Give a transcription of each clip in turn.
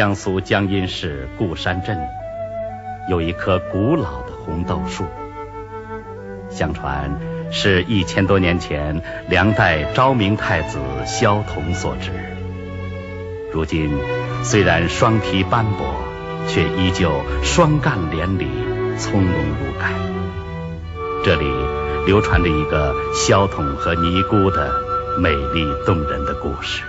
江苏江阴市固山镇，有一棵古老的红豆树。相传是一千多年前梁代昭明太子萧统所植。如今虽然双皮斑驳，却依旧双干连理，葱茏如盖。这里流传着一个萧统和尼姑的美丽动人的故事。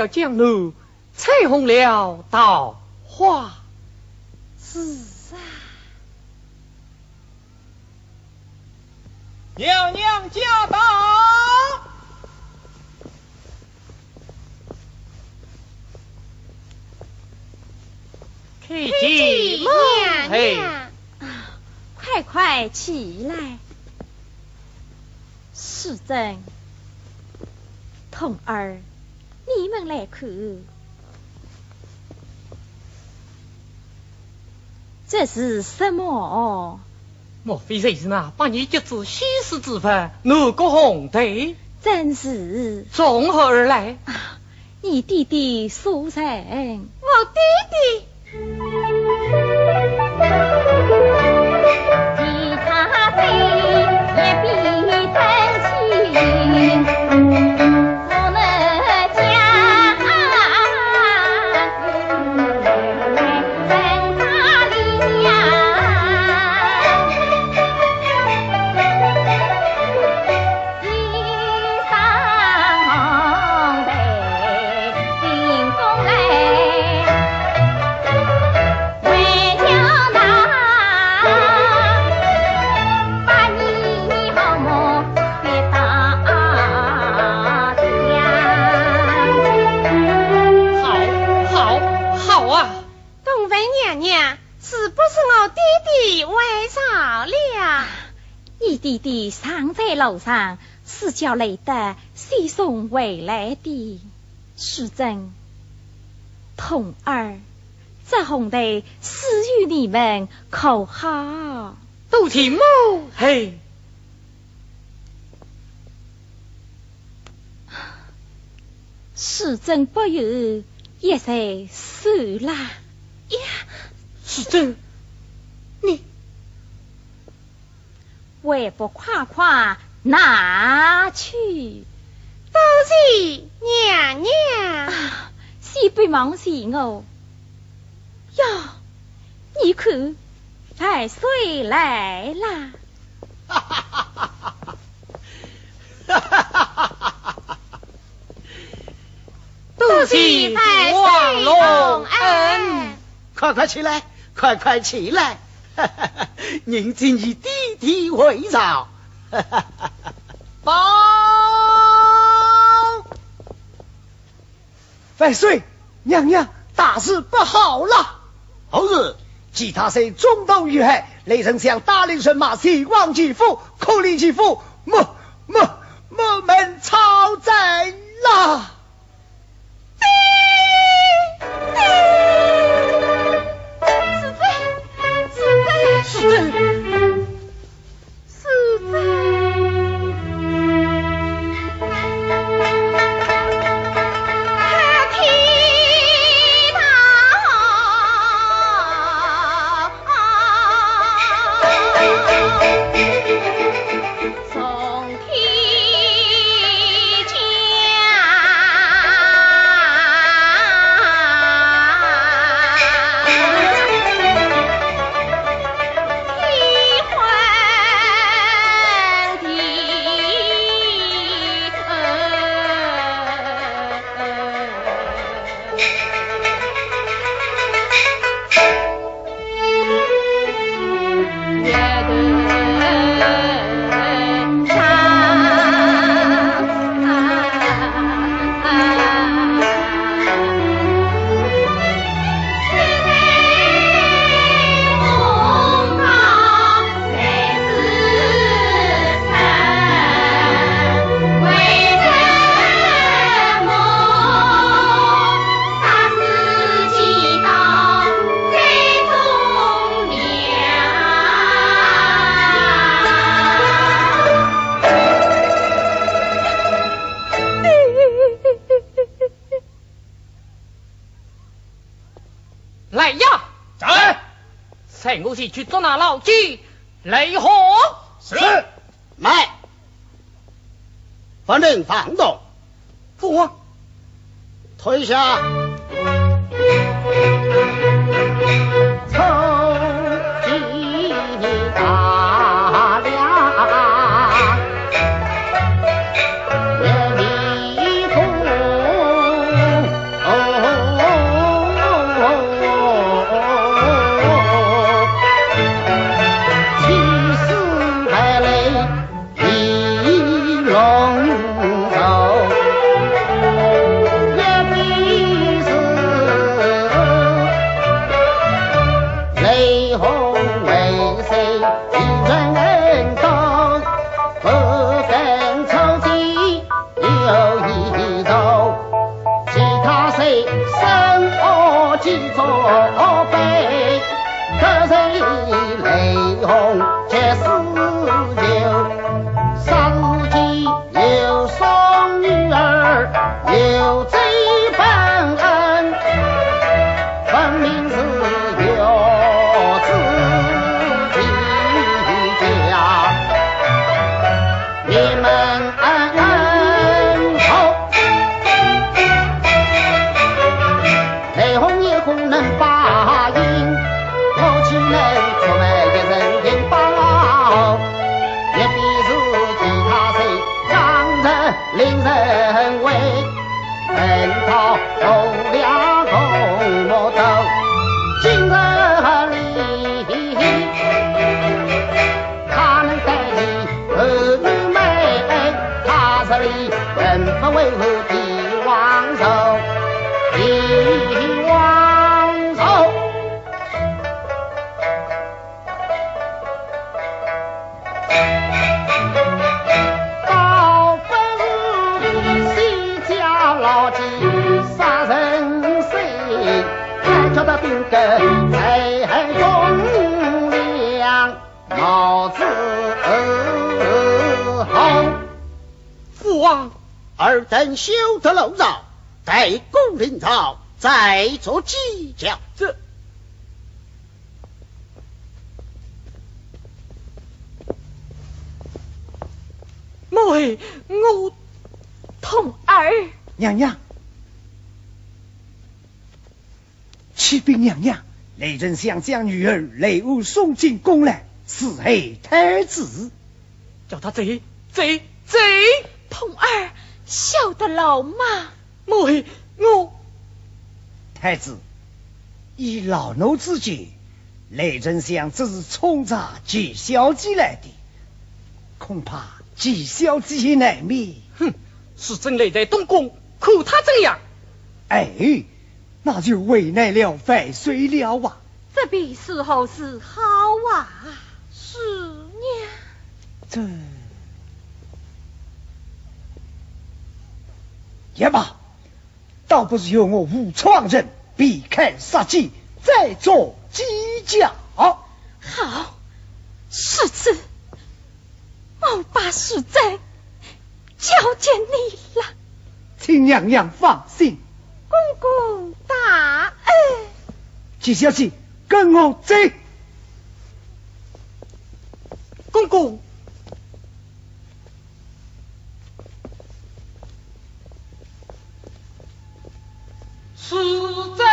了江路，吹红了桃花枝啊！娘娘驾到！开进娘娘，快快起来，世珍。童儿，你们来看，这是什么？莫非这是那把你接至西施之分那个红队？真是。从何而来？你弟弟苏成。我弟弟。楼上是叫雷德先送回来的，淑珍、童儿，这红豆赐予你们可好？都听母嘿，淑珍不由也在受啦。呀，淑珍，还不快快？拿去，多谢娘娘。先别忙谢我。哟，你看，太岁来啦！哈哈哈哈哈！哈哈哈哈哈！多谢太岁隆恩。快快起来，快快起来！哈哈！您今以弟弟为照。哈哈哈！报，万岁！娘娘，大事不好了！猴子？其他谁中刀遇害？雷丞相大令神马希望其父，可怜其父，莫莫莫门超载了！Thank you. 随我去捉拿老鸡雷火。是。来，把人放动。父王，退下。等休得楼绕，待公领朝，再做计较。这，妹，我童儿。娘娘，启禀娘娘，雷震想将女儿雷武送进宫来，伺候太子，叫他贼贼贼，童儿。晓得了吗？妹，我太子以老奴之见，雷丞相只是冲着纪小姐来的，恐怕纪小姐难免。哼，是真雷在东宫，可他怎样？哎，那就为难了万岁了啊！这必是好是好啊，是娘。这。也罢，倒不是由我武创人避开杀机，再做计较。好，世子，我把实在交见你了，请娘娘放心。公公大恩，季小姐，跟我走。公公。自在。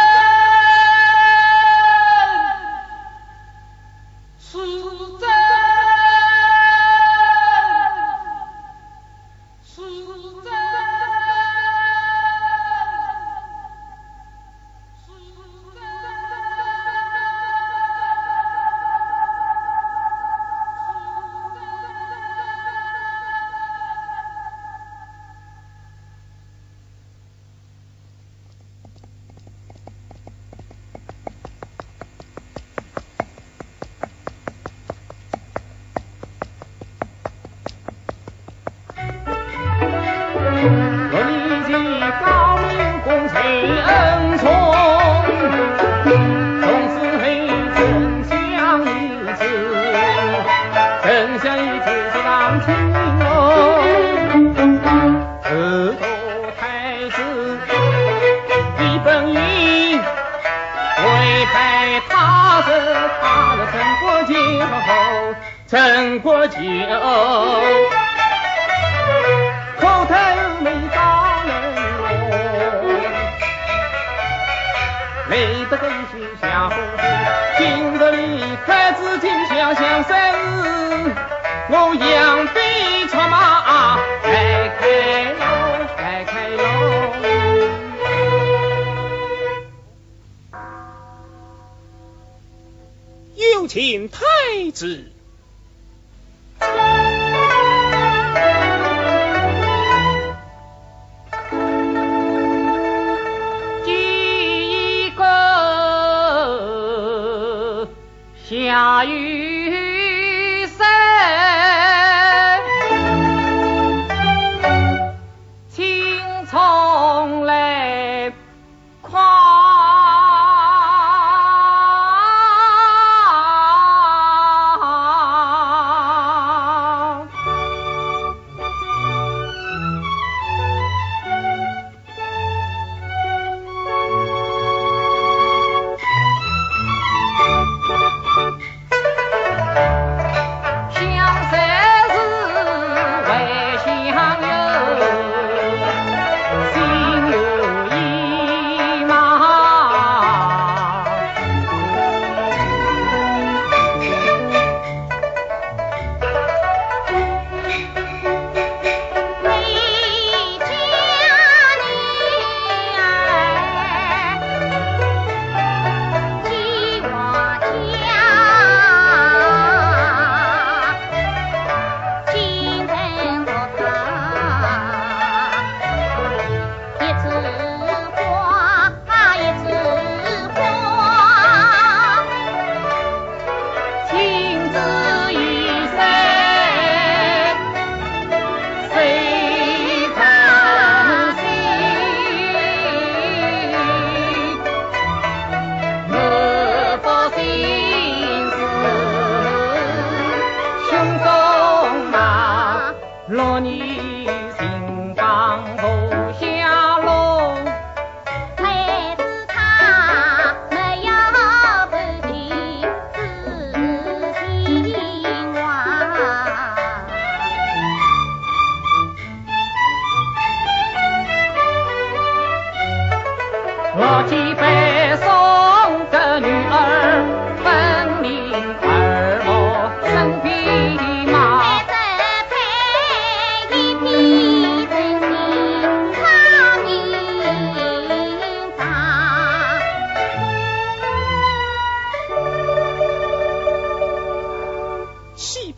陈国舅，口头没大人容，累得个心下红今日里太子金香香生日，我养兵出马来开喽，来开喽。有请太子。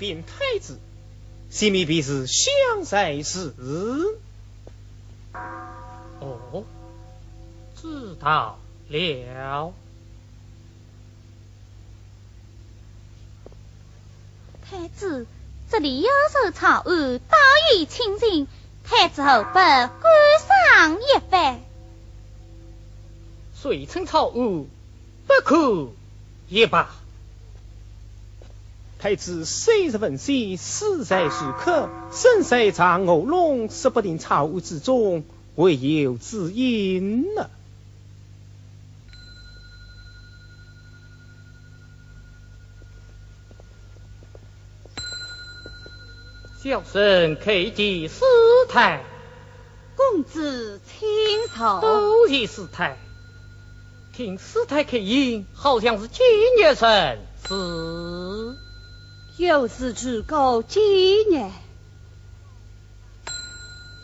启禀太子，西米必是相在时。哦，知道了。太子，这里有首草案，道义清净，太子后不观赏一番。遂称草案，不可也罢。太子虽是文心，死在时刻，身在长卧龙，说不定草屋之中会有知音呢。小生叩见师太，公子请坐。多谢师太。听师太口音，好像是今日生是。有事只告今日。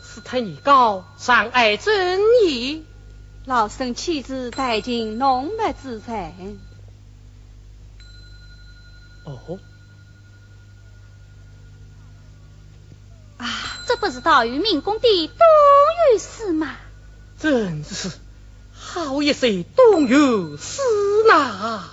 师太你高，尚爱尊义。老身妻子带进浓墨之臣，哦，啊，这不是道于明宫的东御史吗？真是好一首东游诗呐。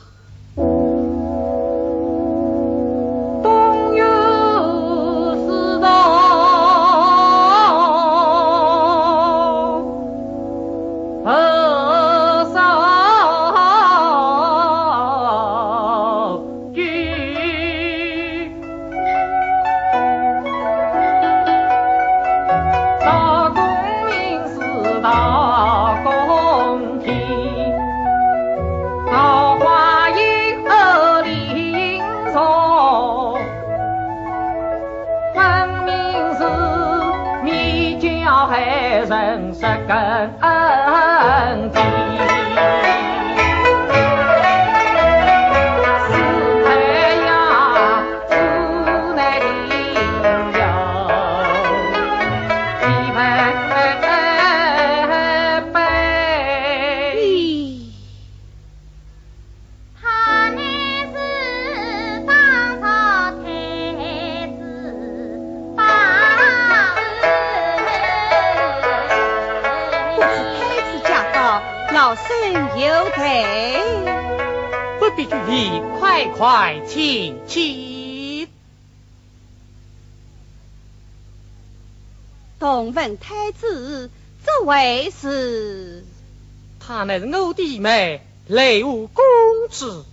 妹雷武公子。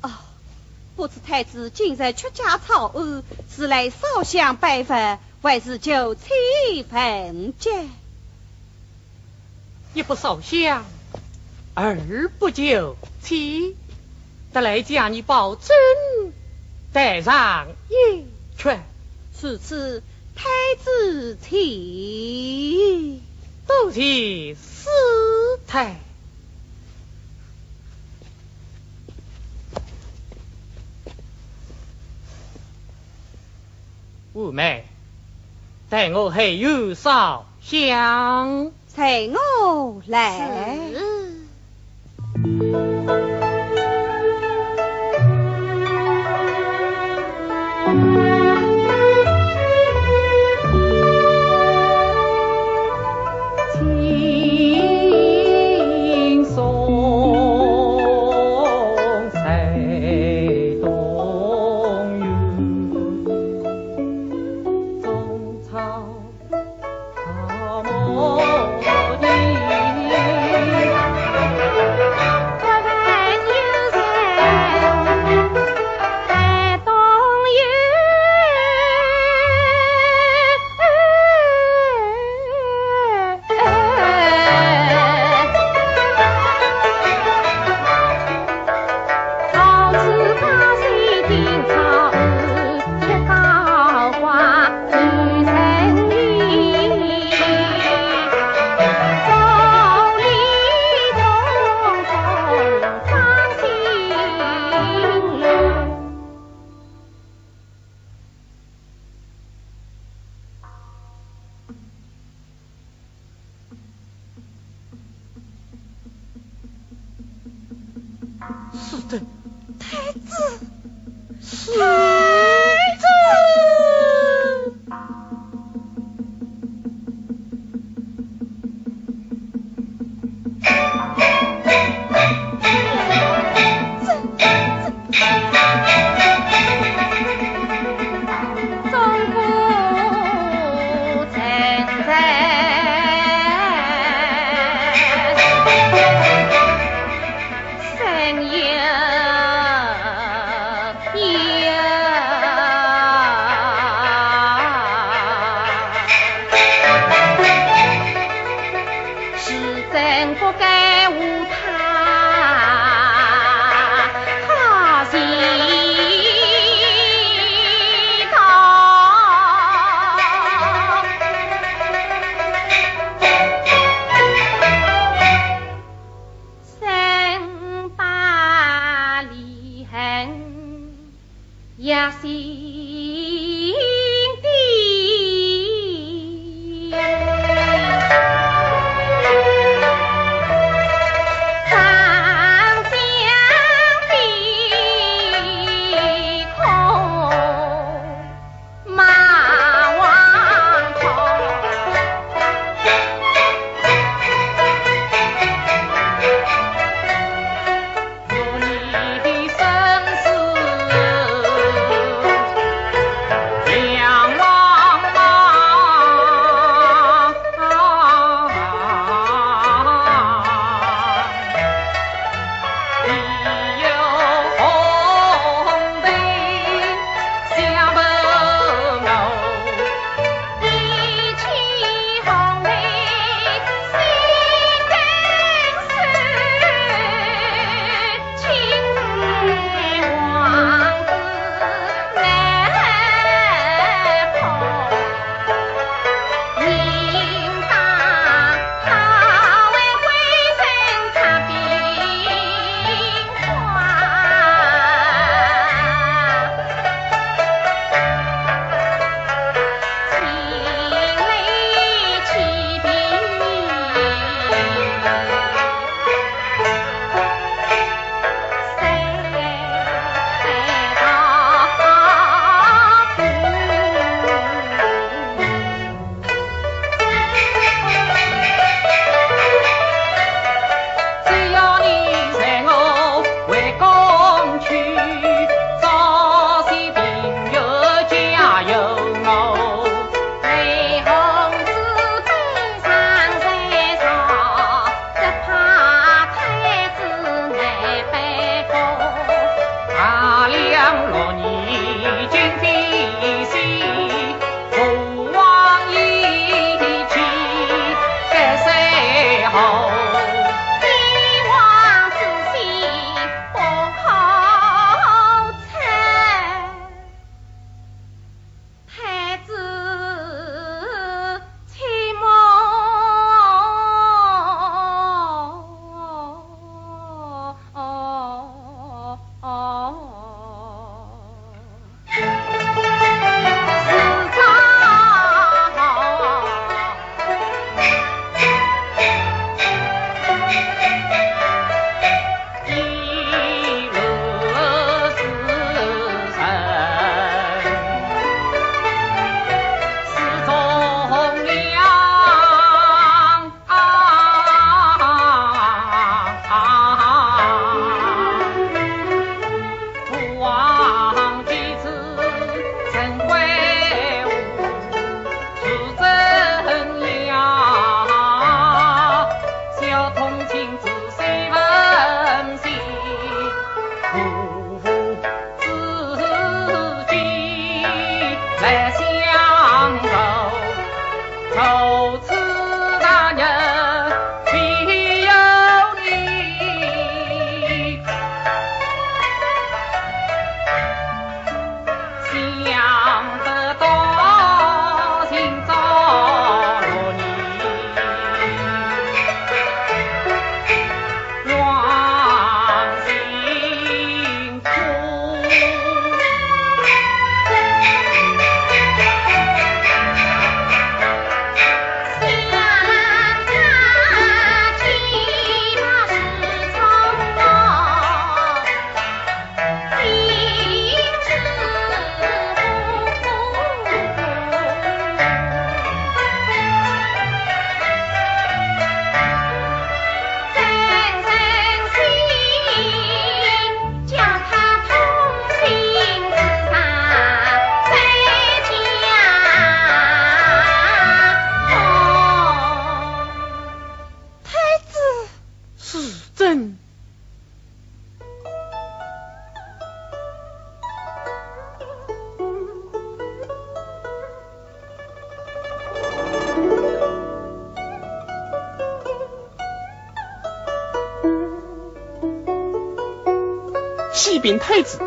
哦，不知太子今日出家草庵，是来烧香拜佛，还是就餐焚节？一不烧香，二不就餐。得来将你保证带上一圈，此次太子请，都是师太。五妹，待我还有烧香，随我来。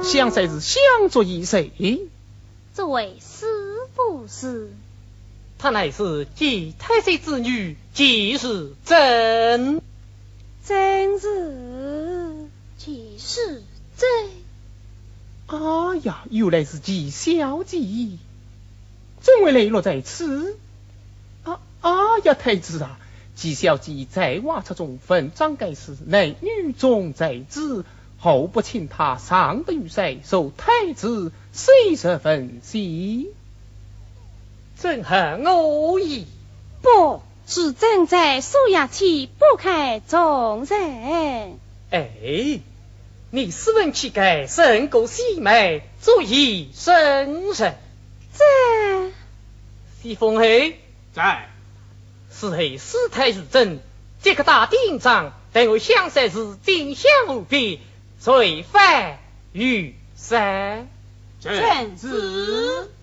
太子，相赛是相作一谁？这位师傅是？她乃是季太岁之女，季氏真。真是季氏真。哎呀，原来是季小姐，怎会泪落在此？啊啊呀，太子啊！季小姐在外出中分章盖世，男女中在子，后不请他上得御膳，受太子谁十分喜？怎何恶意？不是正在苏衙去不开众人。哎。你斯文气概，胜过细妹，足以胜人。在。西风黑在。是黑师太如真，这个大定章，待我相赛时丁香无比，罪犯于三臣子。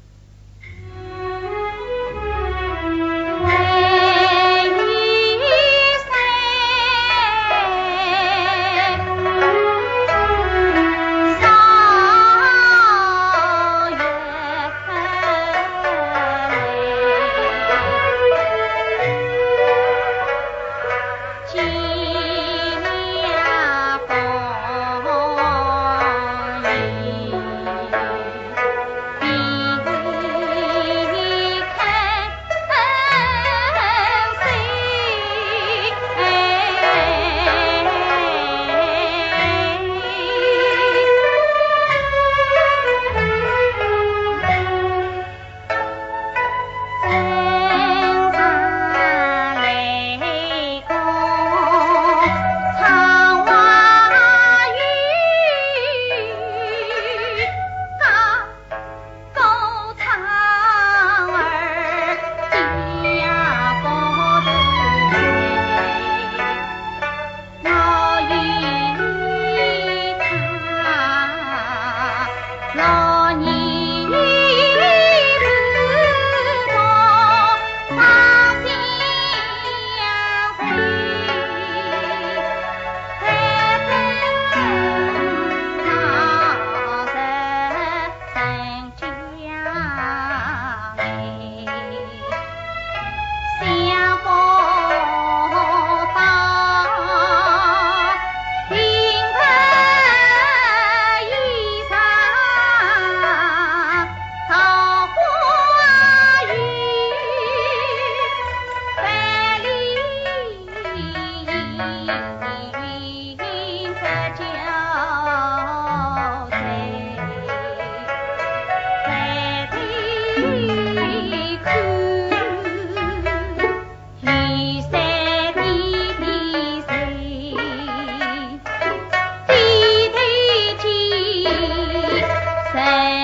是。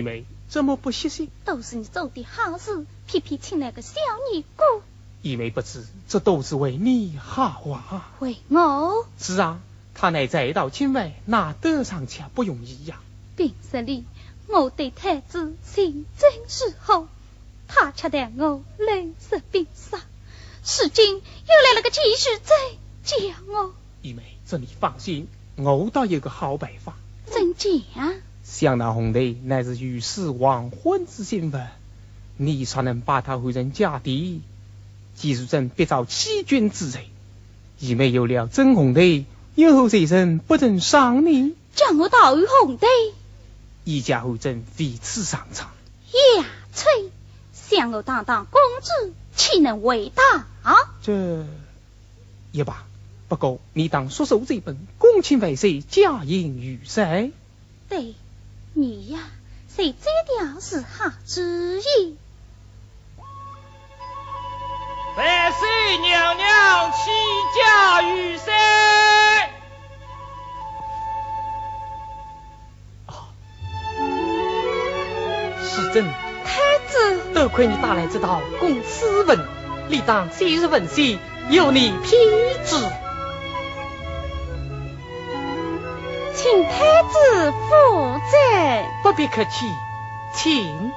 姨妹怎么不歇息？都是你做的好事，偏偏请来个小尼姑。姨妹不知，这都是为你好啊。为我？是啊，他乃再到京外，那得上去不容易呀。平日里我对太子心真是好，他却待我冷色冰杀。如今又来了个继续在教我。姨妹，这你放心，我倒有个好办法。怎讲？想那红队乃是与世亡婚之新闻，你才能把他换成家弟。季淑珍必遭欺君之罪，已没有了真红队，以后谁人不曾伤你？将我打于红队，一家后真为此上场。呀吹，想我当当公主，岂能为大？这也罢，不过你当束手这本，恭请万岁加印御赛。对，你呀，谁摘掉是好主意。万岁娘娘起驾御赛。是真。太子，多亏你带来这道公司文，理当昔日文信由你批之。太子负责。不必客气，请。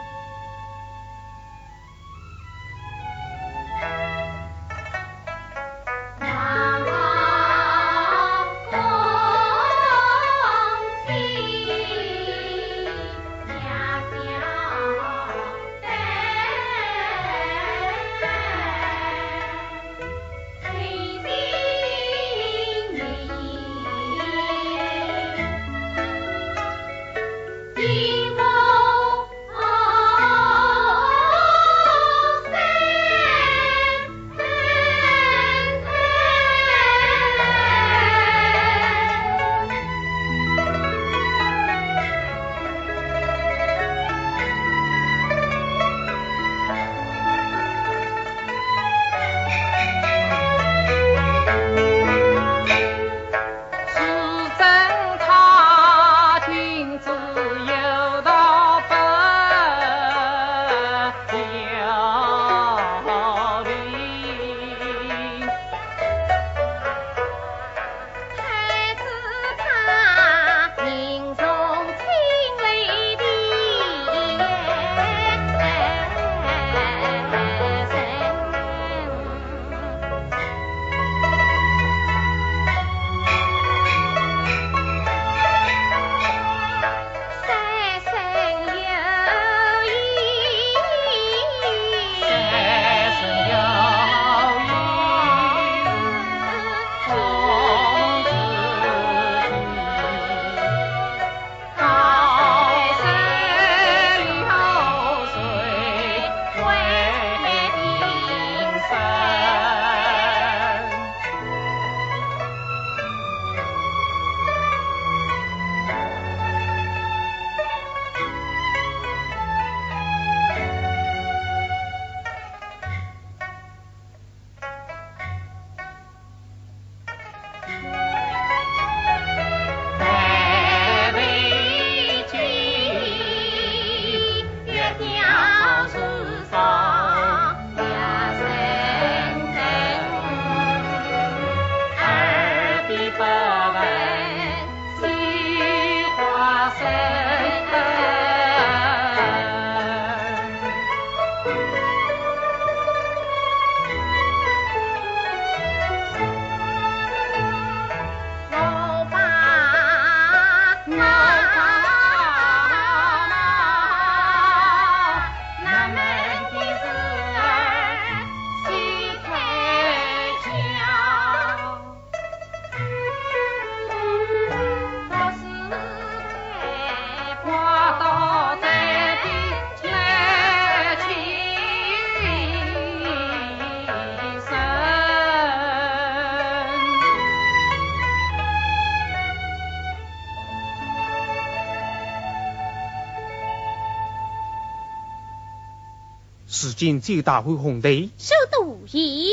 如今只有大会红队，收徒意。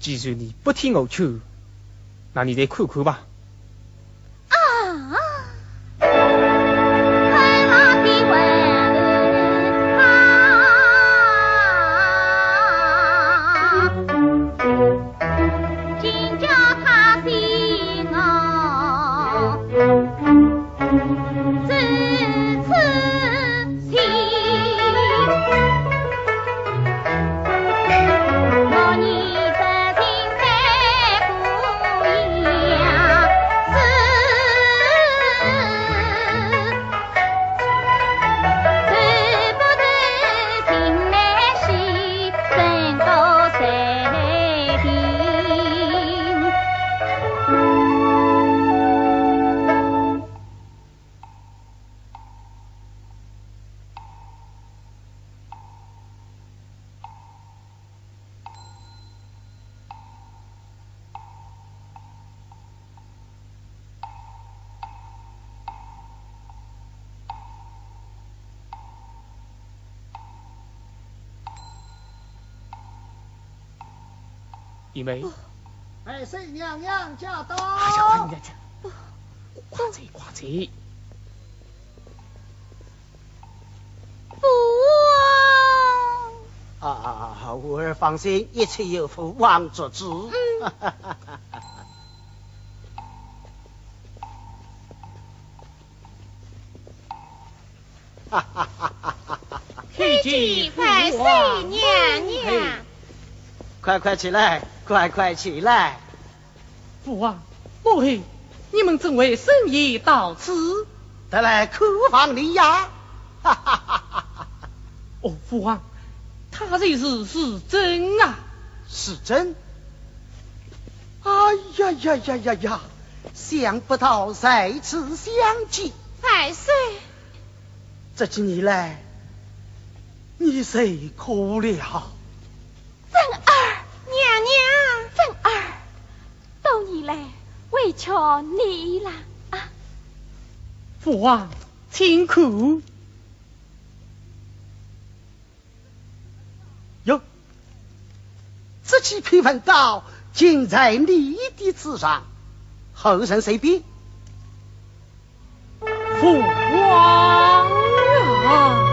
既然你不听我劝，那你再看看吧。百岁娘娘驾到！哎呀，快点，快走，快走！父王！啊，吾儿放心，一切有父王做主。嗯。哈哈哈哈哈哈！谢谢百岁娘娘。快快起来，快快起来！父王，母后，你们怎为深夜到此？得来客房里呀！哈哈哈哈哈！哦，父王，他这是是真啊？是真？哎呀呀呀呀呀！想不到再次相见。太岁，这几年来，你谁哭了？真儿，娘娘，真儿，多年来委屈你了啊！父王，请苦。哟，这几篇文稿尽在你的纸上，后人随笔。父王啊！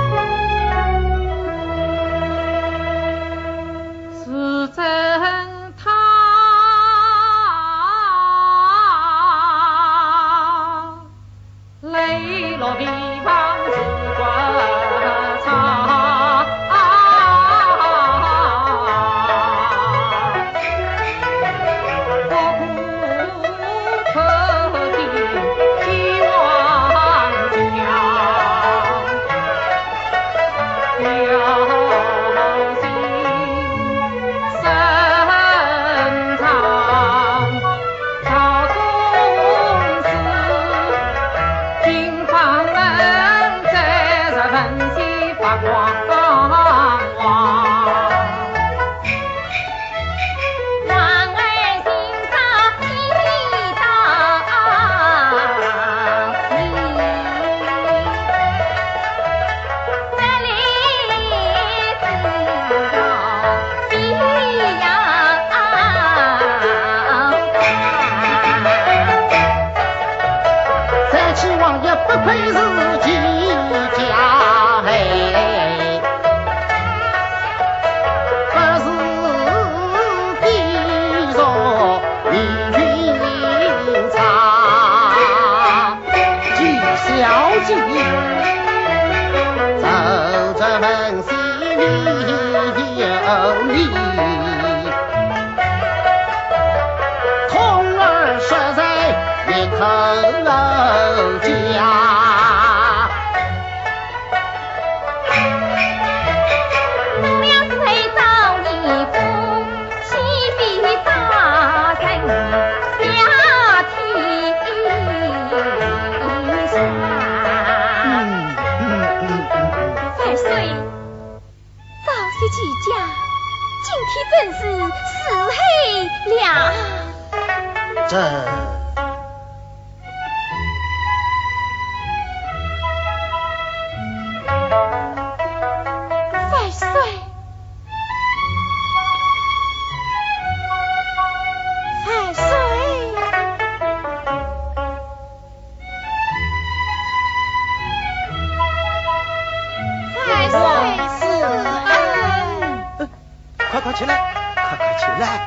快起来，快快起来，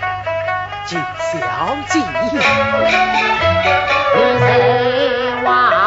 金小姐。你是王。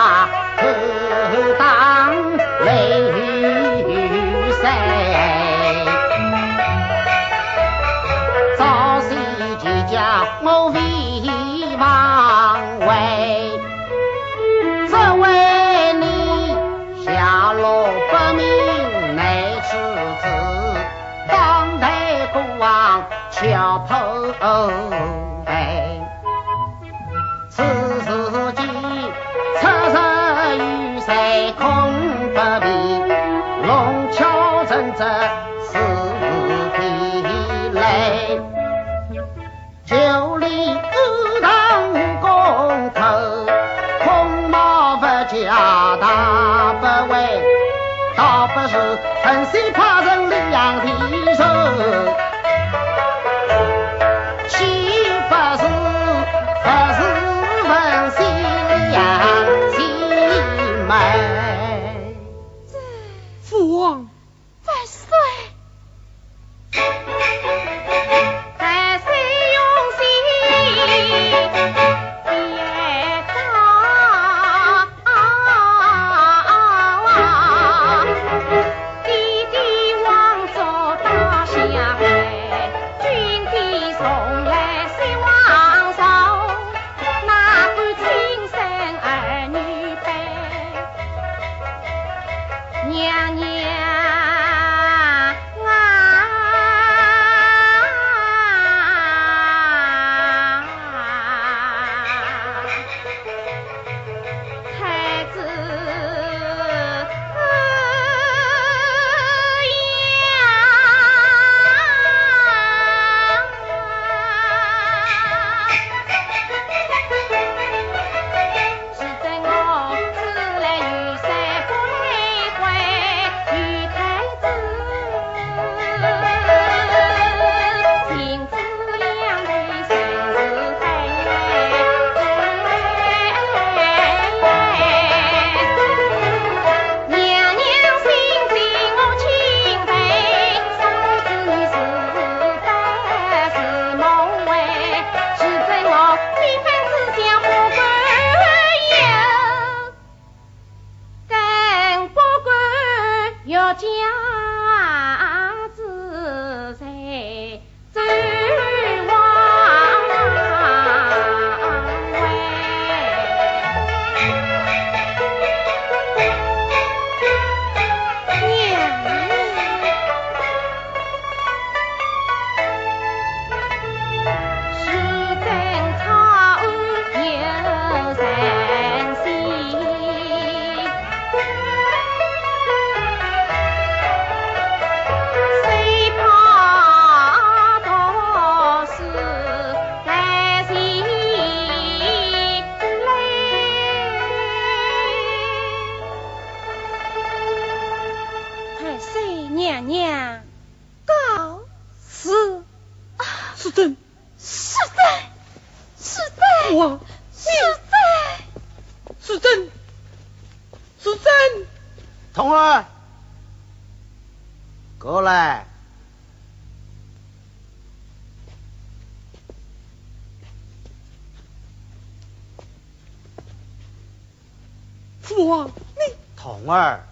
儿，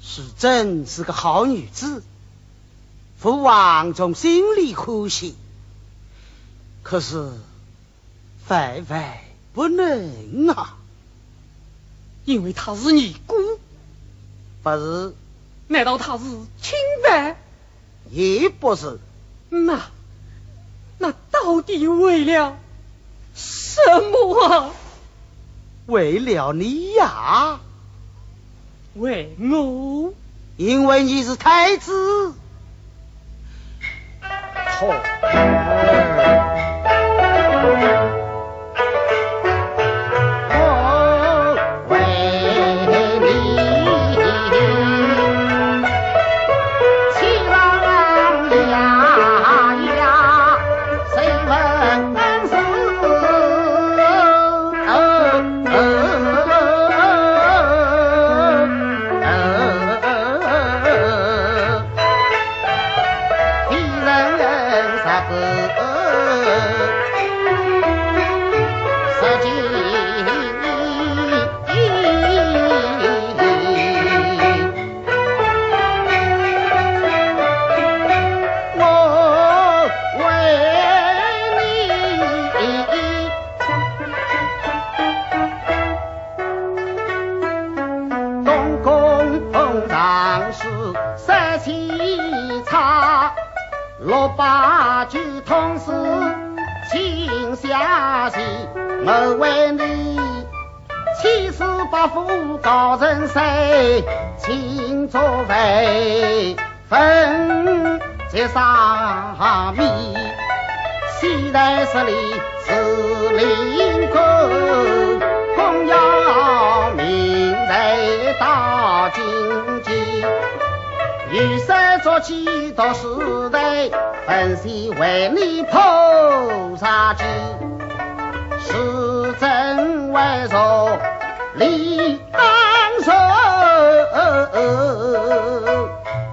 是真是个好女子，父王从心里欢喜。可是，万万不能啊！因为她是你姑，不是，难道她是清白？也不是。那，那到底为了什么啊？为了你呀，为我，因为你是太子。童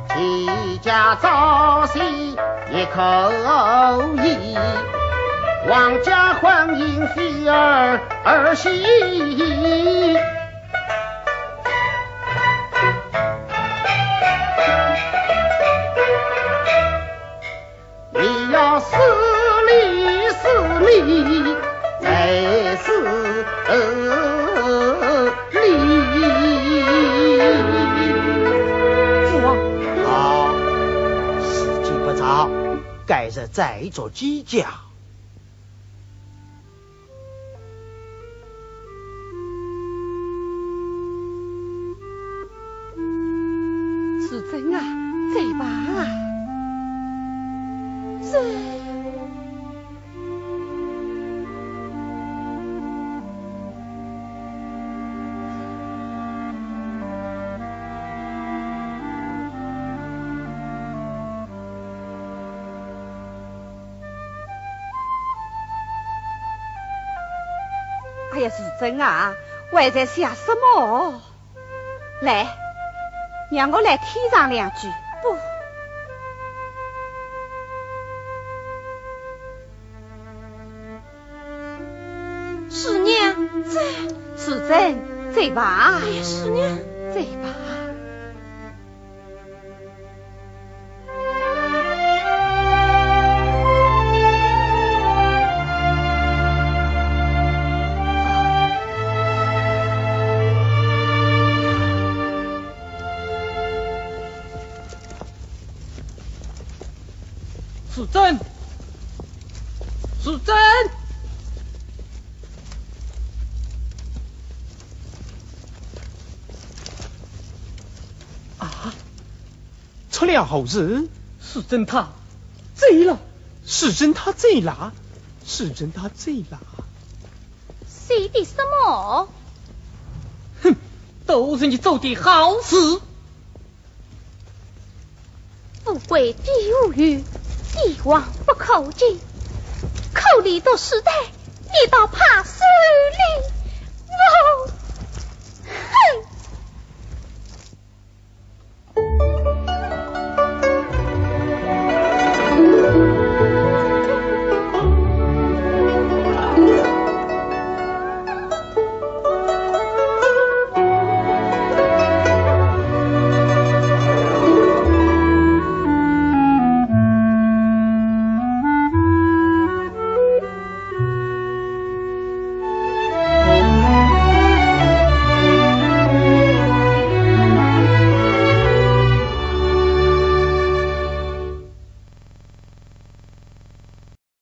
齐家早死一口意，王家欢迎妃儿儿媳。你要死里死里。盖着窄座机架。真啊，还在想什么？来，让我来添上两句。好人，是真他贼了，是真他贼了，是真他贼了。谁的什么？哼，都是你做的好事。富贵必无余，帝王不可进，口里多时代，你倒怕受理我？